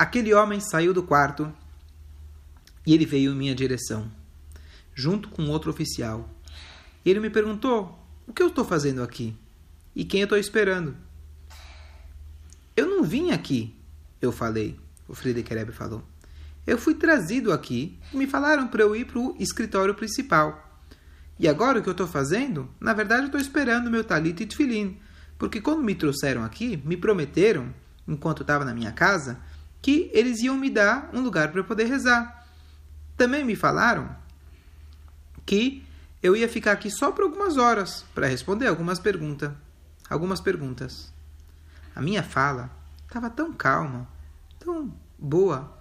aquele homem saiu do quarto e ele veio em minha direção, junto com outro oficial. Ele me perguntou: o que eu estou fazendo aqui? E quem eu estou esperando? Eu não vim aqui, eu falei. O Friedrich Rebbe falou. Eu fui trazido aqui e me falaram para eu ir para o escritório principal. E agora o que eu estou fazendo? Na verdade, eu estou esperando meu talit e tefilin. Porque quando me trouxeram aqui, me prometeram, enquanto estava na minha casa, que eles iam me dar um lugar para eu poder rezar. Também me falaram que eu ia ficar aqui só por algumas horas para responder algumas perguntas. Algumas perguntas. A minha fala estava tão calma, tão boa,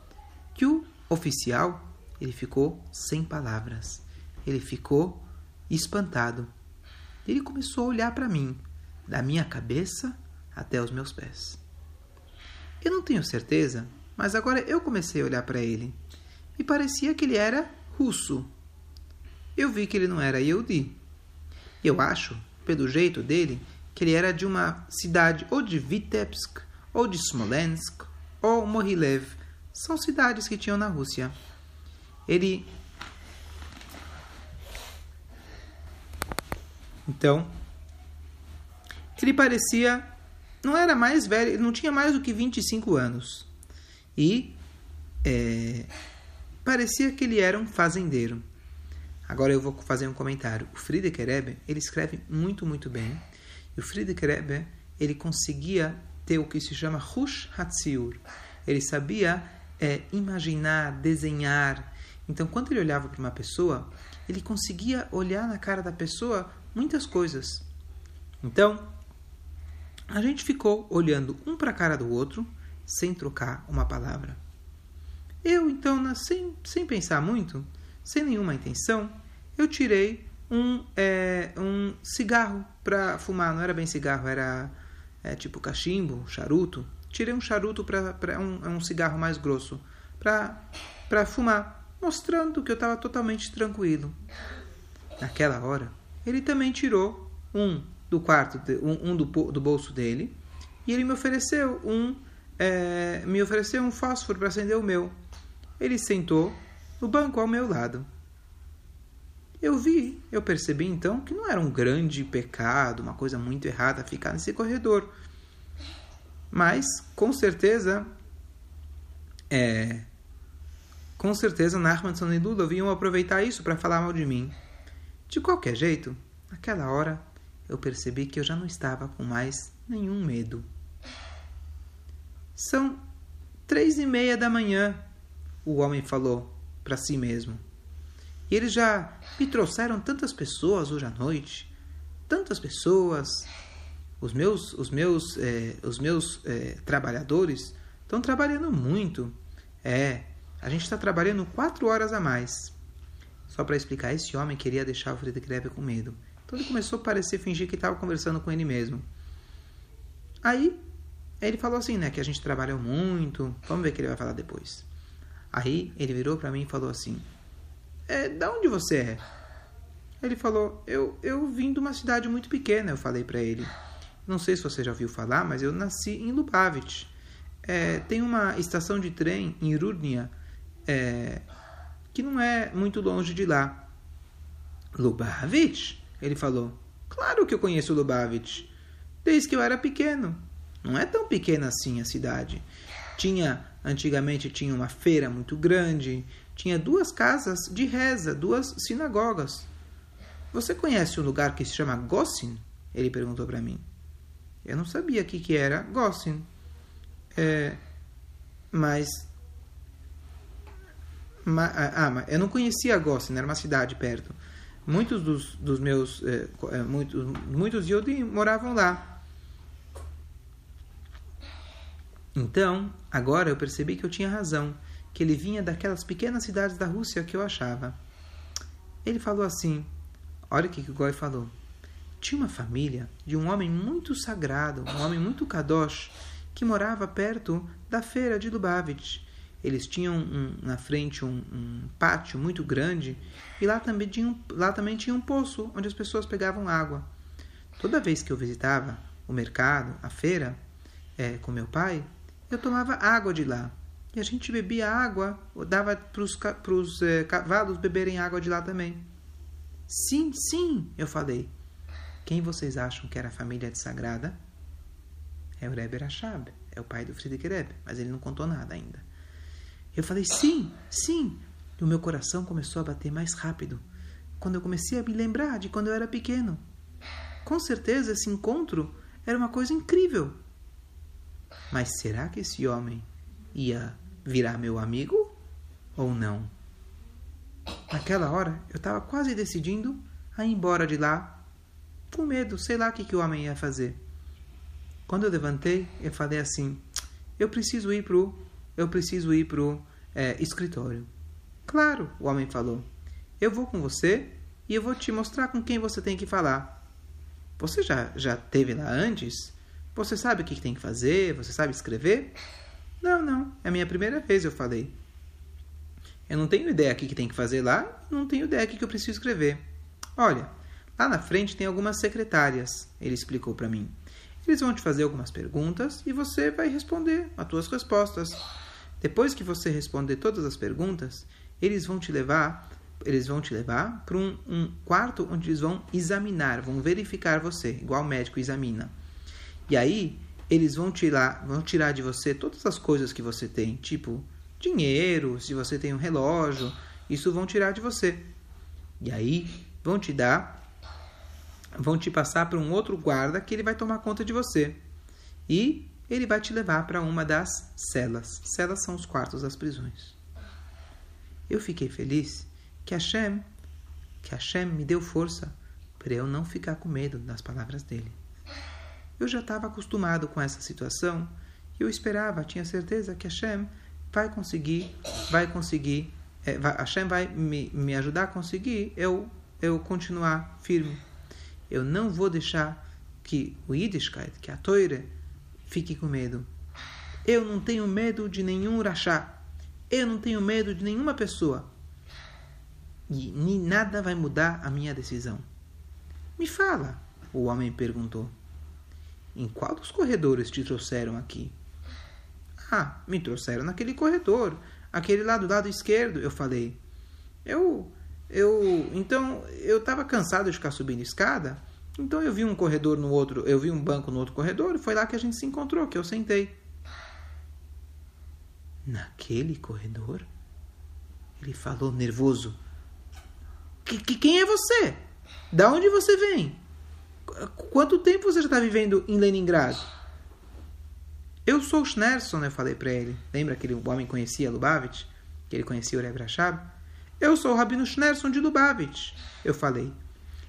que o oficial ele ficou sem palavras. Ele ficou espantado. Ele começou a olhar para mim, da minha cabeça até os meus pés. Eu não tenho certeza, mas agora eu comecei a olhar para ele. E parecia que ele era russo. Eu vi que ele não era Yehudi. Eu acho, pelo jeito dele, que ele era de uma cidade ou de Vitebsk, ou de Smolensk, ou Mohilev. São cidades que tinham na Rússia. Ele Então, ele parecia. Não era mais velho, não tinha mais do que 25 anos. E é, parecia que ele era um fazendeiro. Agora eu vou fazer um comentário. O Friedrich Rebbe, ele escreve muito, muito bem. E o Friedrich Rebbe, ele conseguia ter o que se chama Hush Hatziur. Ele sabia é, imaginar, desenhar. Então, quando ele olhava para uma pessoa, ele conseguia olhar na cara da pessoa muitas coisas. Então, a gente ficou olhando um para a cara do outro, sem trocar uma palavra. Eu, então, sem, sem pensar muito, sem nenhuma intenção, eu tirei um, é, um cigarro para fumar. Não era bem cigarro, era é, tipo cachimbo, charuto. Tirei um charuto para um, um cigarro mais grosso para fumar, mostrando que eu estava totalmente tranquilo. Naquela hora, ele também tirou um do quarto, um, um do, do, bolso dele, e ele me ofereceu um, é, me ofereceu um fósforo para acender o meu. Ele sentou no banco ao meu lado. Eu vi, eu percebi então que não era um grande pecado, uma coisa muito errada ficar nesse corredor. Mas, com certeza, é, com certeza Nachman e Lula vinham aproveitar isso para falar mal de mim. De qualquer jeito, naquela hora eu percebi que eu já não estava com mais nenhum medo. São três e meia da manhã, o homem falou para si mesmo. E eles já me trouxeram tantas pessoas hoje à noite, tantas pessoas. Os meus, os meus, eh, os meus eh, trabalhadores estão trabalhando muito. É, a gente está trabalhando quatro horas a mais. Só para explicar, esse homem queria deixar o Friedrich Rebbe com medo. Então ele começou a parecer fingir que estava conversando com ele mesmo. Aí ele falou assim, né, que a gente trabalhou muito. Vamos ver o que ele vai falar depois. Aí ele virou para mim e falou assim: é, "Da onde você é?" Ele falou: "Eu eu vim de uma cidade muito pequena." Eu falei para ele: "Não sei se você já ouviu falar, mas eu nasci em Lubavitch. É, tem uma estação de trem em Rudnia é, que não é muito longe de lá. Lubavitch? Ele falou. Claro que eu conheço Lubavitch. Desde que eu era pequeno. Não é tão pequena assim a cidade. Tinha, antigamente tinha uma feira muito grande, tinha duas casas de reza, duas sinagogas. Você conhece um lugar que se chama Gossin? Ele perguntou para mim. Eu não sabia o que, que era Gossin. É, mas ah, ah, mas eu não conhecia Gossin, era uma cidade perto. Muitos dos, dos meus. É, é, muitos, muitos Yodim moravam lá. Então, agora eu percebi que eu tinha razão, que ele vinha daquelas pequenas cidades da Rússia que eu achava. Ele falou assim: olha o que o Goi falou. Tinha uma família de um homem muito sagrado, um homem muito kadosh, que morava perto da feira de Lubavitch. Eles tinham um, na frente um, um, pátio muito grande e lá também, tinha um, lá também tinha um poço onde as pessoas pegavam água. Toda vez que eu visitava o mercado, a feira, é, com meu pai, eu tomava água de lá. E a gente bebia água, dava para os eh, cavalos beberem água de lá também. Sim, sim, eu falei. Quem vocês acham que era a família de Sagrada? É o Rebbe Rashab, é o pai do Friedrich Rebbe, mas ele não contou nada ainda. Eu falei, sim, sim. E o meu coração começou a bater mais rápido. Quando eu comecei a me lembrar de quando eu era pequeno. Com certeza esse encontro era uma coisa incrível. Mas será que esse homem ia virar meu amigo ou não? Naquela hora, eu estava quase decidindo a ir embora de lá, com medo, sei lá o que, que o homem ia fazer. Quando eu levantei, eu falei assim: eu preciso ir pro, eu preciso ir pro é, escritório. Claro, o homem falou. Eu vou com você e eu vou te mostrar com quem você tem que falar. Você já já teve lá antes? Você sabe o que tem que fazer? Você sabe escrever? Não, não. É a minha primeira vez, eu falei. Eu não tenho ideia o que tem que fazer lá, não tenho ideia o que eu preciso escrever. Olha, lá na frente tem algumas secretárias, ele explicou para mim. Eles vão te fazer algumas perguntas e você vai responder as tuas respostas. Depois que você responder todas as perguntas, eles vão te levar, eles vão te levar para um, um quarto onde eles vão examinar, vão verificar você, igual o médico examina. E aí eles vão tirar, vão tirar de você todas as coisas que você tem, tipo dinheiro, se você tem um relógio, isso vão tirar de você. E aí vão te dar, vão te passar para um outro guarda que ele vai tomar conta de você. E ele vai te levar para uma das celas. Celas são os quartos das prisões. Eu fiquei feliz que Hashem, que Hashem me deu força para eu não ficar com medo das palavras dele. Eu já estava acostumado com essa situação e eu esperava, tinha certeza que Hashem vai conseguir, vai conseguir, é, vai, Hashem vai me, me ajudar a conseguir eu, eu continuar firme. Eu não vou deixar que o Yiddishkeit, que a Toire, fique com medo. Eu não tenho medo de nenhum rachá. Eu não tenho medo de nenhuma pessoa. E nada vai mudar a minha decisão. Me fala, o homem perguntou. Em qual dos corredores te trouxeram aqui? Ah, me trouxeram naquele corredor, aquele lá do lado esquerdo, eu falei. Eu, eu, então, eu estava cansado de ficar subindo escada, então eu vi um corredor no outro, eu vi um banco no outro corredor, e foi lá que a gente se encontrou, que eu sentei. Naquele corredor? Ele falou nervoso. Que, que, quem é você? Da onde você vem? Quanto tempo você já está vivendo em Leningrado? Eu sou o Schnerson, eu falei para ele. Lembra que o homem conhecia Lubavitch? Que ele conhecia o Rashab? Eu sou o Rabino Schnerson de Lubavitch, eu falei.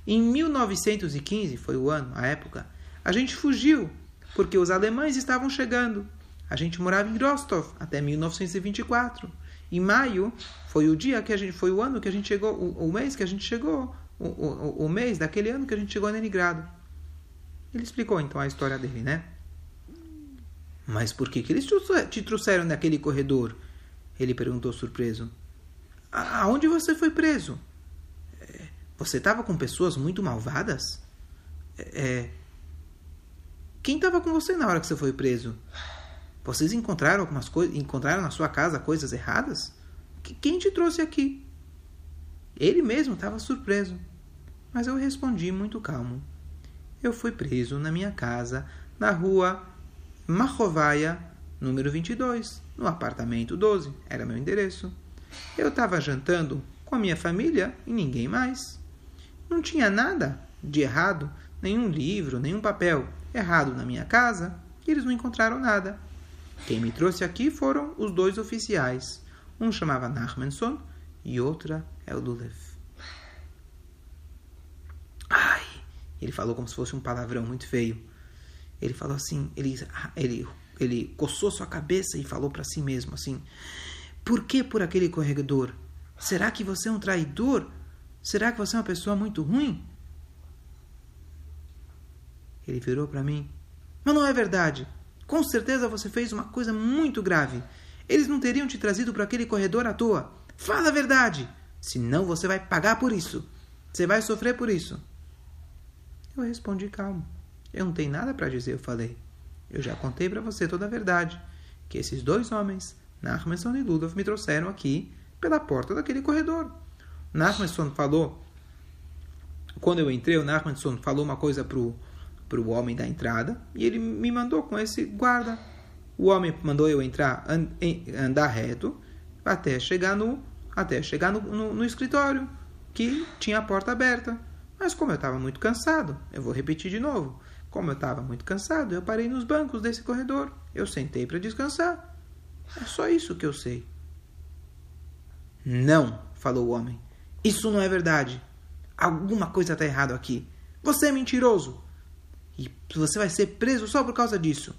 Em 1915, foi o ano, a época, a gente fugiu, porque os alemães estavam chegando. A gente morava em Rostov até 1924. Em maio foi o dia que a gente foi o ano que a gente chegou, o, o mês que a gente chegou o, o, o mês daquele ano que a gente chegou a Leningrado. Ele explicou então a história dele, né? Mas por que, que eles te trouxeram naquele corredor? Ele perguntou surpreso. Aonde você foi preso? Você estava com pessoas muito malvadas? É, é quem estava com você na hora que você foi preso? Vocês encontraram algumas coisas, encontraram na sua casa coisas erradas? Quem te trouxe aqui? Ele mesmo estava surpreso mas eu respondi muito calmo. Eu fui preso na minha casa, na rua Marrovaia, número 22, no apartamento 12, era meu endereço. Eu estava jantando com a minha família e ninguém mais. Não tinha nada de errado, nenhum livro, nenhum papel errado na minha casa, e eles não encontraram nada. Quem me trouxe aqui foram os dois oficiais. Um chamava Nachmanson e outra é o Lulev. Ele falou como se fosse um palavrão muito feio. Ele falou assim, ele, ele, ele coçou sua cabeça e falou para si mesmo assim: Por que por aquele corredor? Será que você é um traidor? Será que você é uma pessoa muito ruim? Ele virou para mim: Mas não é verdade. Com certeza você fez uma coisa muito grave. Eles não teriam te trazido para aquele corredor à toa. Fala a verdade. Senão você vai pagar por isso. Você vai sofrer por isso. Eu respondi calmo. Eu não tenho nada para dizer, eu falei. Eu já contei para você toda a verdade, que esses dois homens Nachmanson e Ludov me trouxeram aqui pela porta daquele corredor. Nachmanson falou, quando eu entrei, o Nachmanson falou uma coisa pro, pro homem da entrada e ele me mandou com esse guarda. O homem mandou eu entrar, andar reto até chegar no, até chegar no, no, no escritório, que tinha a porta aberta. Mas como eu estava muito cansado, eu vou repetir de novo. Como eu estava muito cansado, eu parei nos bancos desse corredor. Eu sentei para descansar. É só isso que eu sei. Não, falou o homem. Isso não é verdade. Alguma coisa está errada aqui. Você é mentiroso. E você vai ser preso só por causa disso.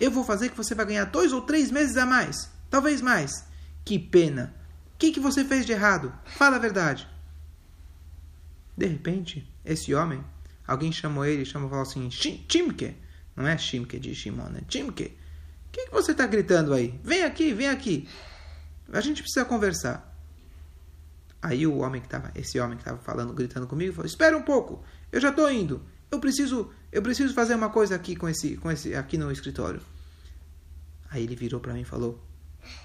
Eu vou fazer que você vai ganhar dois ou três meses a mais. Talvez mais. Que pena. O que, que você fez de errado? Fala a verdade. De repente, esse homem, alguém chamou ele, chamou e falou assim: Timke. Não é Shimke de Shimon, é Timke. O que, que você está gritando aí? Vem aqui, vem aqui. A gente precisa conversar. Aí o homem que estava, esse homem que estava falando, gritando comigo, falou: "Espera um pouco, eu já estou indo. Eu preciso, eu preciso fazer uma coisa aqui com esse, com esse, aqui no escritório." Aí ele virou para mim e falou: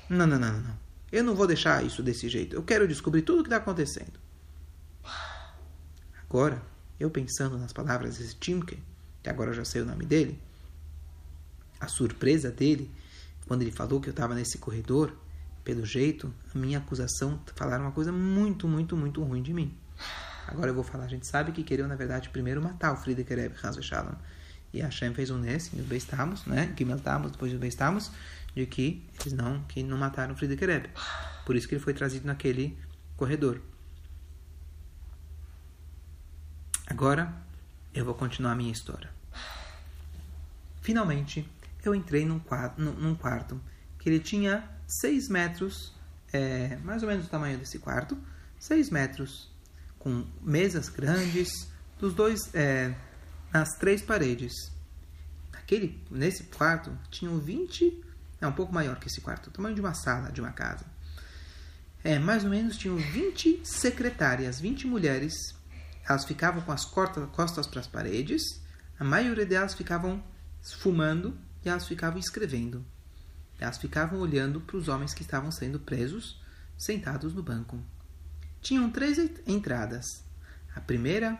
"Não, não, não, não. Eu não vou deixar isso desse jeito. Eu quero descobrir tudo o que está acontecendo." Agora, eu pensando nas palavras desse Timke, que agora eu já sei o nome dele, a surpresa dele quando ele falou que eu estava nesse corredor, pelo jeito, a minha acusação falaram uma coisa muito, muito, muito ruim de mim. Agora eu vou falar, a gente sabe que queriam, na verdade, primeiro matar o Friedrich Rebbe Hazel Shalom. E Hashem fez um nesse, e os né? Que meltamos, depois os Beistamos, de que eles não, que não mataram o Friedrich Rebbe. Por isso que ele foi trazido naquele corredor. Agora eu vou continuar a minha história. Finalmente, eu entrei num num quarto que ele tinha 6 metros, é, mais ou menos o tamanho desse quarto, 6 metros, com mesas grandes, dos dois, é, nas três paredes. Aquele, nesse quarto tinham 20, é um pouco maior que esse quarto, o tamanho de uma sala de uma casa. É, mais ou menos tinham 20 secretárias, 20 mulheres elas ficavam com as costas para as paredes, a maioria delas ficavam fumando e elas ficavam escrevendo. Elas ficavam olhando para os homens que estavam sendo presos, sentados no banco. Tinham três entradas. A primeira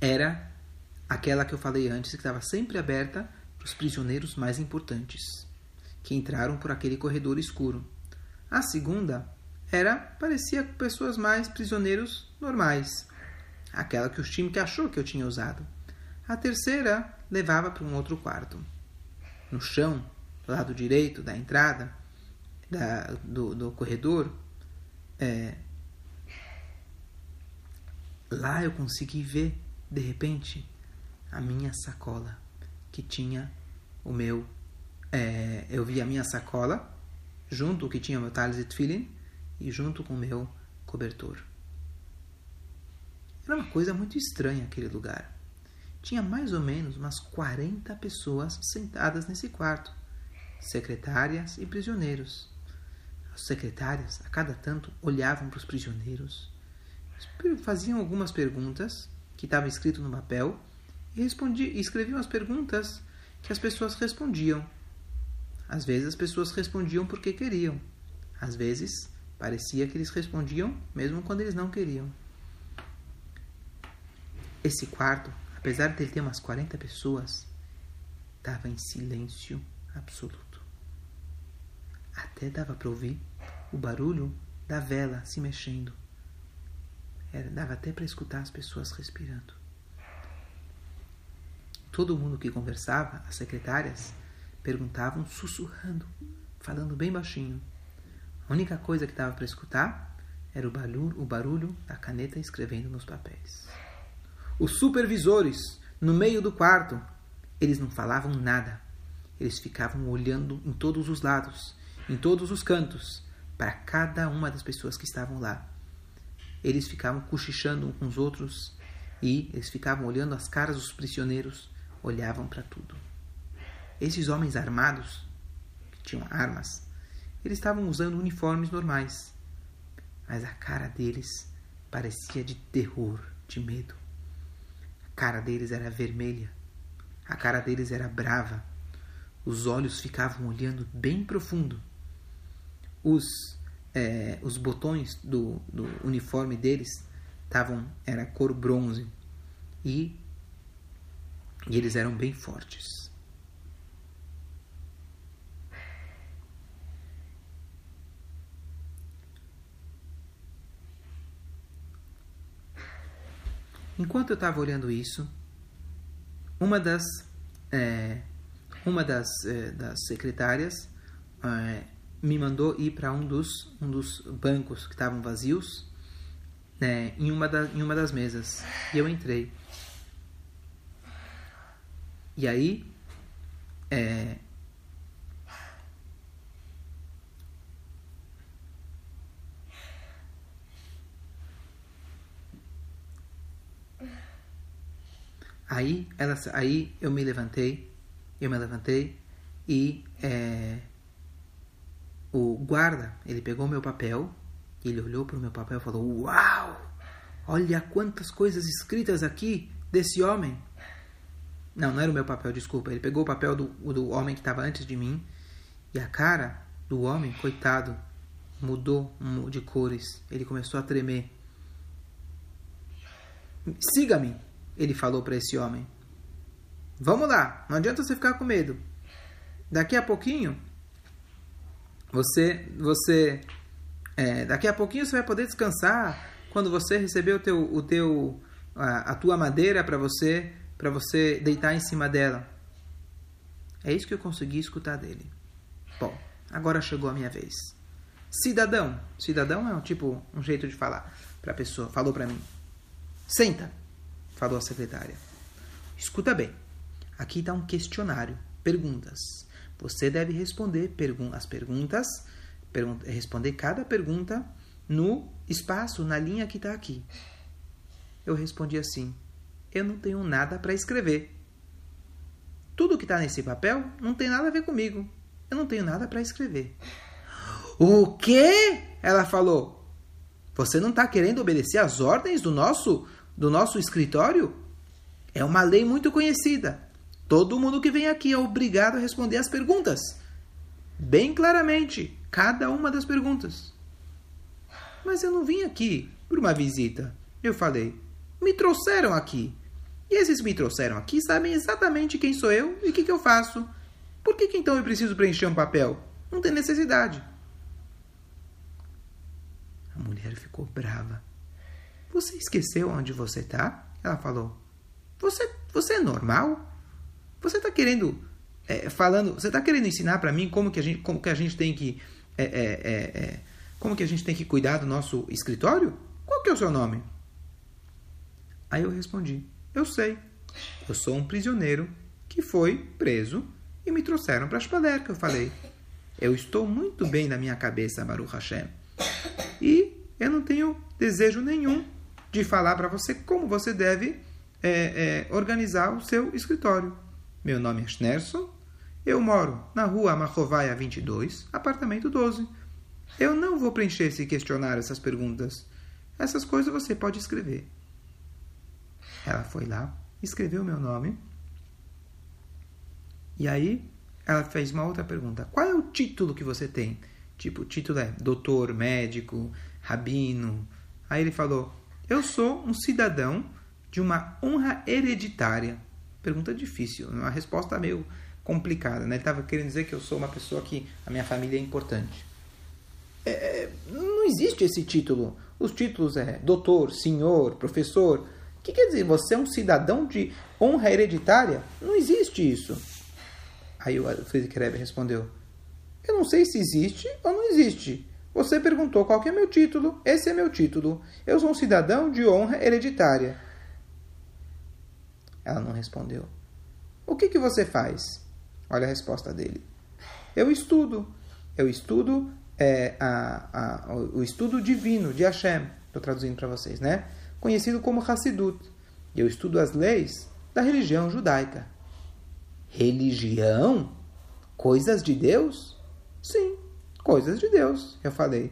era aquela que eu falei antes, que estava sempre aberta para os prisioneiros mais importantes, que entraram por aquele corredor escuro. A segunda era parecia pessoas mais prisioneiros normais, aquela que o time que achou que eu tinha usado. A terceira levava para um outro quarto. No chão, lado direito da entrada da, do, do corredor, é, lá eu consegui ver, de repente, a minha sacola, que tinha o meu. É, eu vi a minha sacola, junto que tinha o meu talis e tefillin, e junto com o meu cobertor. Era uma coisa muito estranha aquele lugar. Tinha mais ou menos umas 40 pessoas sentadas nesse quarto, secretárias e prisioneiros. As secretárias, a cada tanto, olhavam para os prisioneiros, faziam algumas perguntas que estavam escrito no papel e escreviam as perguntas que as pessoas respondiam. Às vezes as pessoas respondiam porque queriam. Às vezes parecia que eles respondiam mesmo quando eles não queriam. Esse quarto, apesar de ele ter umas 40 pessoas, estava em silêncio absoluto. Até dava para ouvir o barulho da vela se mexendo. Era, dava até para escutar as pessoas respirando. Todo mundo que conversava, as secretárias, perguntavam sussurrando, falando bem baixinho. A única coisa que dava para escutar era o barulho, o barulho da caneta escrevendo nos papéis. Os supervisores, no meio do quarto, eles não falavam nada. Eles ficavam olhando em todos os lados, em todos os cantos, para cada uma das pessoas que estavam lá. Eles ficavam cochichando uns com os outros e eles ficavam olhando as caras dos prisioneiros, olhavam para tudo. Esses homens armados, que tinham armas, eles estavam usando uniformes normais, mas a cara deles parecia de terror, de medo cara deles era vermelha, a cara deles era brava, os olhos ficavam olhando bem profundo os, é, os botões do, do uniforme deles estavam era cor bronze e, e eles eram bem fortes. Enquanto eu estava olhando isso, uma das é, uma das, é, das secretárias é, me mandou ir para um dos um dos bancos que estavam vazios né, em uma da, em uma das mesas. E eu entrei. E aí é, Aí, ela, aí eu me levantei, eu me levantei e é, o guarda, ele pegou meu papel, ele olhou para o meu papel e falou: Uau! Olha quantas coisas escritas aqui desse homem. Não, não era o meu papel, desculpa. Ele pegou o papel do, do homem que estava antes de mim e a cara do homem, coitado, mudou de cores. Ele começou a tremer. Siga-me, ele falou para esse homem. Vamos lá, não adianta você ficar com medo. Daqui a pouquinho, você, você, é, daqui a pouquinho você vai poder descansar quando você receber o teu, o teu, a, a tua madeira para você, para você deitar em cima dela. É isso que eu consegui escutar dele. Bom, agora chegou a minha vez. Cidadão, cidadão é um tipo, um jeito de falar para a pessoa. Falou para mim. Senta falou a secretária. Escuta bem. Aqui está um questionário, perguntas. Você deve responder pergun as perguntas, pergun responder cada pergunta no espaço, na linha que está aqui. Eu respondi assim: Eu não tenho nada para escrever. Tudo que está nesse papel não tem nada a ver comigo. Eu não tenho nada para escrever. O quê? Ela falou. Você não está querendo obedecer às ordens do nosso do nosso escritório é uma lei muito conhecida. Todo mundo que vem aqui é obrigado a responder as perguntas. Bem claramente, cada uma das perguntas. Mas eu não vim aqui por uma visita. Eu falei, me trouxeram aqui. E esses me trouxeram aqui sabem exatamente quem sou eu e o que, que eu faço. Por que, que então eu preciso preencher um papel? Não tem necessidade. A mulher ficou brava. Você esqueceu onde você está? Ela falou. Você, você é normal? Você está querendo é, falando? Você está querendo ensinar para mim como que a gente, como que a gente tem que é, é, é, é, como que a gente tem que cuidar do nosso escritório? Qual que é o seu nome? Aí eu respondi: Eu sei. Eu sou um prisioneiro que foi preso e me trouxeram para Shpaler, que eu falei. Eu estou muito bem na minha cabeça, Baruch Hashem. E eu não tenho desejo nenhum de falar para você como você deve é, organizar o seu escritório. Meu nome é Schnerson, eu moro na rua Amachovaia 22, apartamento 12. Eu não vou preencher esse questionário, essas perguntas. Essas coisas você pode escrever. Ela foi lá, escreveu meu nome. E aí ela fez uma outra pergunta. Qual é o título que você tem? Tipo, o título é doutor, médico, rabino. Aí ele falou: eu sou um cidadão de uma honra hereditária. Pergunta difícil, uma resposta meio complicada. Né? Ele estava querendo dizer que eu sou uma pessoa que a minha família é importante. É, é, não existe esse título. Os títulos é doutor, senhor, professor. O que quer dizer? Você é um cidadão de honra hereditária? Não existe isso. Aí o Friedrich Rebbe respondeu: Eu não sei se existe ou não existe. Você perguntou qual é meu título. Esse é meu título. Eu sou um cidadão de honra hereditária. Ela não respondeu. O que, que você faz? Olha a resposta dele. Eu estudo. Eu estudo é, a, a, o estudo divino de Hashem. Estou traduzindo para vocês, né? Conhecido como Hassidut. Eu estudo as leis da religião judaica. Religião? Coisas de Deus? Sim coisas de Deus, eu falei.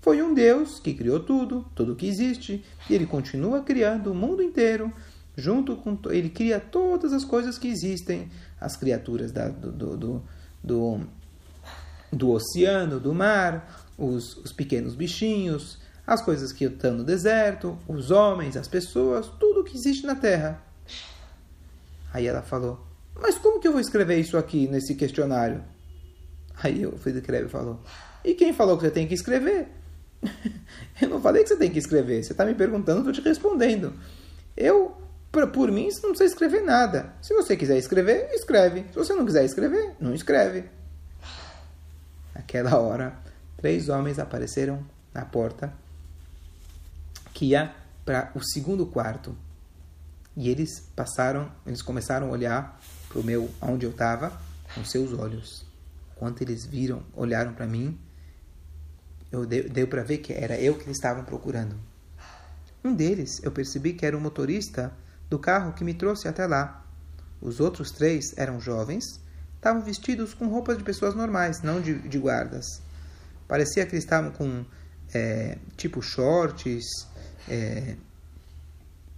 Foi um Deus que criou tudo, tudo que existe, e ele continua criando o mundo inteiro, junto com. Ele cria todas as coisas que existem, as criaturas da, do, do, do, do, do oceano, do mar, os, os pequenos bichinhos, as coisas que estão no deserto, os homens, as pessoas, tudo que existe na Terra. Aí ela falou: Mas como que eu vou escrever isso aqui nesse questionário? Aí o Friedrich Rebbe falou: E quem falou que você tem que escrever? eu não falei que você tem que escrever. Você está me perguntando, estou te respondendo. Eu, por mim, você não precisa escrever nada. Se você quiser escrever, escreve. Se você não quiser escrever, não escreve. Naquela hora, três homens apareceram na porta que ia para o segundo quarto. E eles passaram, eles começaram a olhar para o meu, onde eu estava, com seus olhos. Quando eles viram, olharam para mim, eu deu, deu para ver que era eu que eles estavam procurando. Um deles, eu percebi que era o motorista do carro que me trouxe até lá. Os outros três eram jovens, estavam vestidos com roupas de pessoas normais, não de, de guardas. Parecia que eles estavam com é, tipo shorts, é,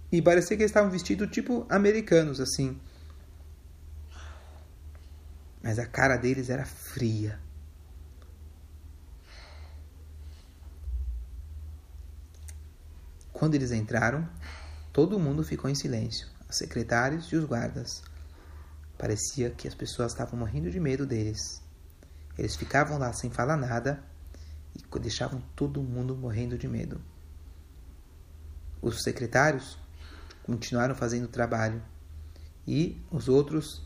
e parecia que eles estavam vestidos tipo americanos, assim. Mas a cara deles era fria. Quando eles entraram, todo mundo ficou em silêncio, os secretários e os guardas. Parecia que as pessoas estavam morrendo de medo deles. Eles ficavam lá sem falar nada e deixavam todo mundo morrendo de medo. Os secretários continuaram fazendo o trabalho e os outros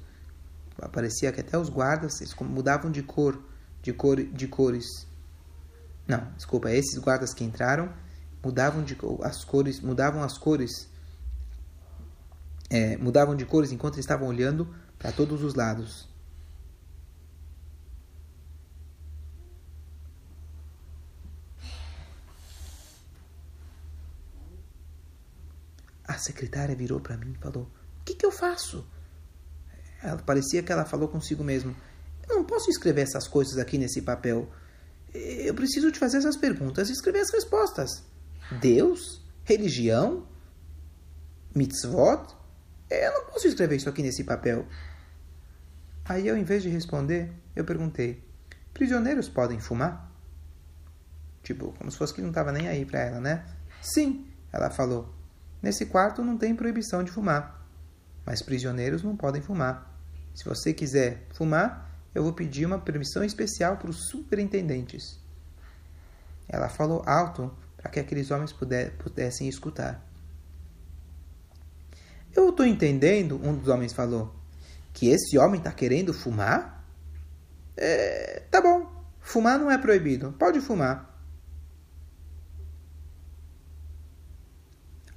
parecia que até os guardas eles mudavam de cor, de cor, de cores. Não, desculpa, esses guardas que entraram mudavam de as cores, mudavam as cores, é, mudavam de cores enquanto eles estavam olhando para todos os lados. A secretária virou para mim e falou: O que, que eu faço? Ela, parecia que ela falou consigo mesmo: Eu não posso escrever essas coisas aqui nesse papel. Eu preciso te fazer essas perguntas e escrever as respostas. Deus? Religião? Mitzvot? Eu não posso escrever isso aqui nesse papel. Aí eu, em vez de responder, eu perguntei: Prisioneiros podem fumar? Tipo, como se fosse que não estava nem aí para ela, né? Sim, ela falou. Nesse quarto não tem proibição de fumar, mas prisioneiros não podem fumar. Se você quiser fumar, eu vou pedir uma permissão especial para os superintendentes. Ela falou alto para que aqueles homens pudessem escutar. Eu estou entendendo, um dos homens falou, que esse homem está querendo fumar? É, tá bom, fumar não é proibido, pode fumar.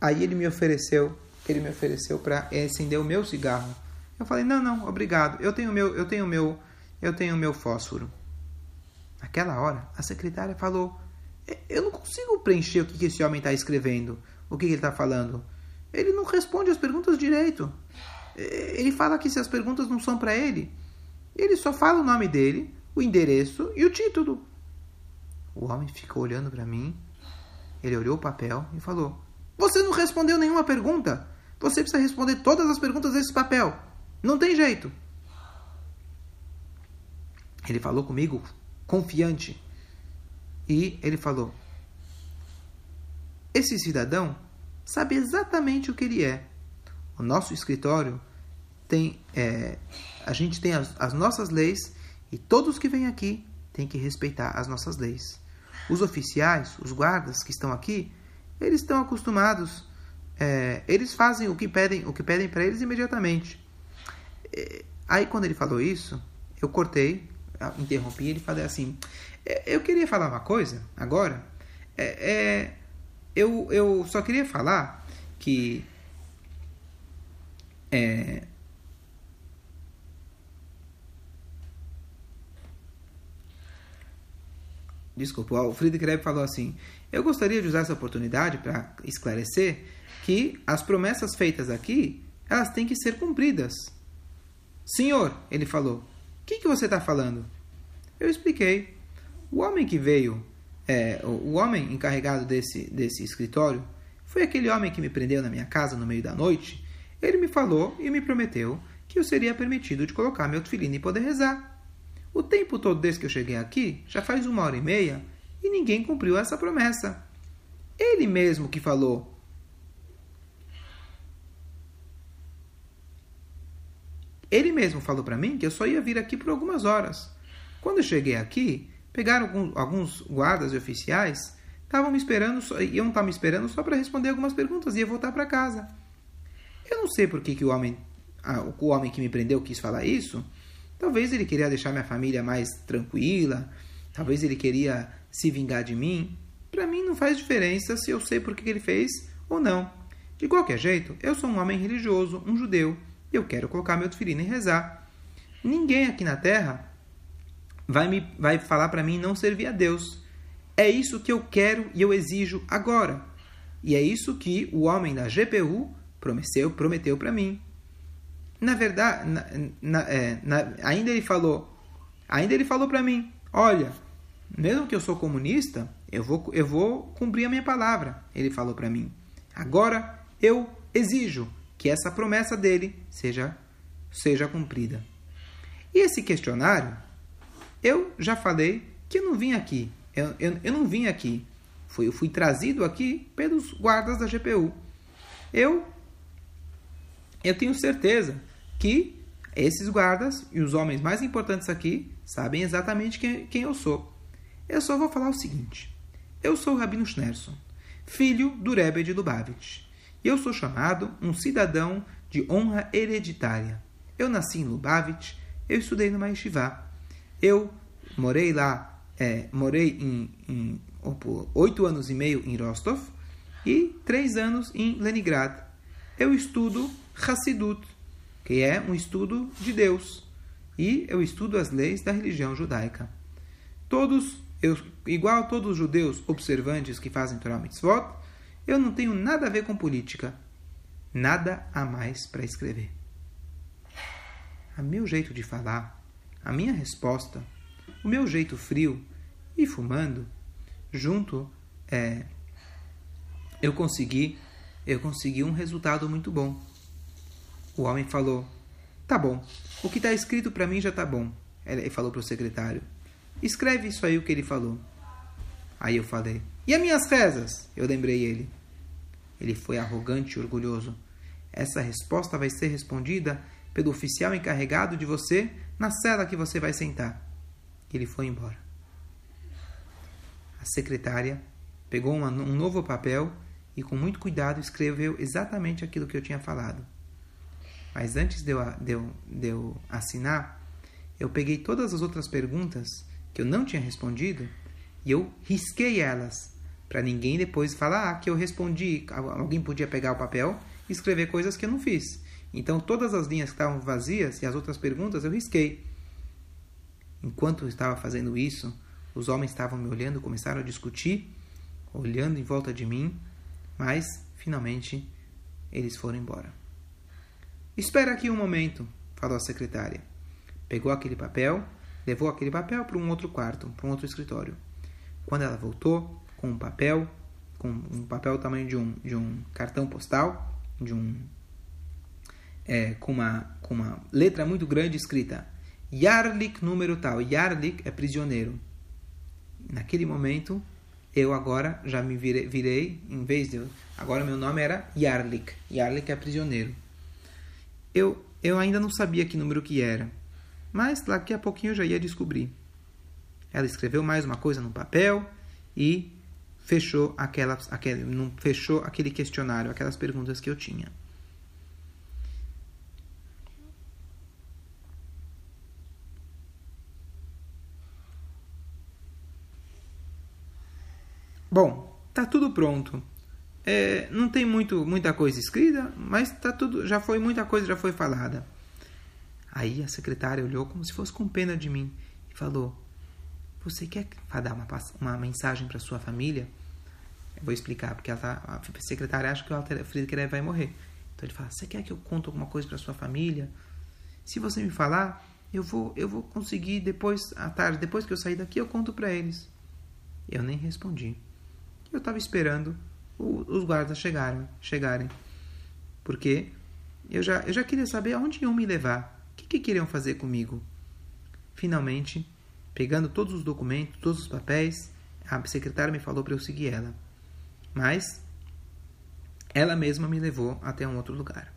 Aí ele me ofereceu, ele me ofereceu para acender o meu cigarro. Eu falei: "Não, não, obrigado. Eu tenho meu, eu tenho meu, eu tenho meu fósforo." Naquela hora, a secretária falou: "Eu não consigo preencher o que esse homem está escrevendo, o que ele está falando. Ele não responde as perguntas direito. Ele fala que se as perguntas não são para ele, ele só fala o nome dele, o endereço e o título." O homem ficou olhando para mim. Ele olhou o papel e falou: você não respondeu nenhuma pergunta. Você precisa responder todas as perguntas desse papel. Não tem jeito. Ele falou comigo confiante. E ele falou: Esse cidadão sabe exatamente o que ele é. O nosso escritório tem. É, a gente tem as, as nossas leis e todos que vêm aqui têm que respeitar as nossas leis. Os oficiais, os guardas que estão aqui, eles estão acostumados, é, eles fazem o que pedem, o que pedem para eles imediatamente. É, aí quando ele falou isso, eu cortei, interrompi ele falei assim, é, eu queria falar uma coisa agora. É, é, eu, eu só queria falar que é, Desculpa, o Friedrich Rebbe falou assim: Eu gostaria de usar essa oportunidade para esclarecer que as promessas feitas aqui elas têm que ser cumpridas. Senhor, ele falou, o que, que você está falando? Eu expliquei. O homem que veio, é, o homem encarregado desse, desse escritório, foi aquele homem que me prendeu na minha casa no meio da noite. Ele me falou e me prometeu que eu seria permitido de colocar meu tefilim e poder rezar. O tempo todo desde que eu cheguei aqui, já faz uma hora e meia, e ninguém cumpriu essa promessa. Ele mesmo que falou. Ele mesmo falou para mim que eu só ia vir aqui por algumas horas. Quando eu cheguei aqui, pegaram alguns guardas e oficiais, estavam me esperando, iam estar me esperando só para responder algumas perguntas e ia voltar para casa. Eu não sei por que, que o homem, o homem que me prendeu quis falar isso. Talvez ele queria deixar minha família mais tranquila, talvez ele queria se vingar de mim. Para mim não faz diferença se eu sei por que ele fez ou não. De qualquer jeito, eu sou um homem religioso, um judeu, e eu quero colocar meu tefilino e rezar. Ninguém aqui na Terra vai, me, vai falar para mim não servir a Deus. É isso que eu quero e eu exijo agora. E é isso que o homem da GPU prometeu, prometeu para mim. Na verdade, na, na, é, na, ainda ele falou, ainda ele falou para mim, olha, mesmo que eu sou comunista, eu vou, eu vou cumprir a minha palavra. Ele falou para mim. Agora eu exijo que essa promessa dele seja seja cumprida. E esse questionário, eu já falei que eu não vim aqui. Eu, eu, eu não vim aqui. Fui, eu fui trazido aqui pelos guardas da GPU. Eu eu tenho certeza que esses guardas e os homens mais importantes aqui sabem exatamente quem, quem eu sou. Eu só vou falar o seguinte. Eu sou o Rabino Schnerson, filho do Rebbe de Lubavitch. E eu sou chamado um cidadão de honra hereditária. Eu nasci em Lubavitch, eu estudei no Yeshiva. Eu morei lá, é, morei em, em oito anos e meio em Rostov e três anos em Leningrad. Eu estudo Hassidut, que é um estudo de Deus, e eu estudo as leis da religião judaica. Todos, eu, igual todos os judeus observantes que fazem Torah Mitzvot, eu não tenho nada a ver com política, nada a mais para escrever. A meu jeito de falar, a minha resposta, o meu jeito frio e fumando, junto, é, eu consegui, eu consegui um resultado muito bom. O homem falou: Tá bom, o que está escrito para mim já está bom. Ele falou para o secretário: Escreve isso aí o que ele falou. Aí eu falei: E as minhas rezas? Eu lembrei ele. Ele foi arrogante e orgulhoso. Essa resposta vai ser respondida pelo oficial encarregado de você na cela que você vai sentar. Ele foi embora. A secretária pegou uma, um novo papel e, com muito cuidado, escreveu exatamente aquilo que eu tinha falado. Mas antes de eu, de, eu, de eu assinar, eu peguei todas as outras perguntas que eu não tinha respondido e eu risquei elas para ninguém depois falar que eu respondi. Alguém podia pegar o papel e escrever coisas que eu não fiz. Então todas as linhas que estavam vazias e as outras perguntas eu risquei. Enquanto eu estava fazendo isso, os homens estavam me olhando, começaram a discutir, olhando em volta de mim, mas finalmente eles foram embora. Espera aqui um momento, falou a secretária. Pegou aquele papel, levou aquele papel para um outro quarto, para um outro escritório. Quando ela voltou, com um papel, com um papel do tamanho de um, de um cartão postal, de um é, com, uma, com uma letra muito grande escrita Yarlik número tal. Yarlik é prisioneiro. Naquele momento, eu agora já me virei, virei em vez de. Agora meu nome era Yarlik. Yarlik é prisioneiro. Eu, eu ainda não sabia que número que era, mas daqui a pouquinho eu já ia descobrir. Ela escreveu mais uma coisa no papel e fechou, aquela, aquele, fechou aquele questionário, aquelas perguntas que eu tinha. Bom, tá tudo pronto. É, não tem muito, muita coisa escrita, mas tá tudo, já foi muita coisa já foi falada. Aí a secretária olhou como se fosse com pena de mim e falou: "Você quer dar uma, uma mensagem para sua família?" Eu vou explicar porque tá, a secretária acha que o Friedrich vai morrer. Então ele fala: "Você quer que eu conte alguma coisa para sua família? Se você me falar, eu vou eu vou conseguir depois à tarde, depois que eu sair daqui, eu conto para eles." Eu nem respondi. Eu estava esperando os guardas chegaram, chegarem. Porque eu já, eu já queria saber aonde iam me levar. O que, que queriam fazer comigo? Finalmente, pegando todos os documentos, todos os papéis, a secretária me falou para eu seguir ela. Mas ela mesma me levou até um outro lugar.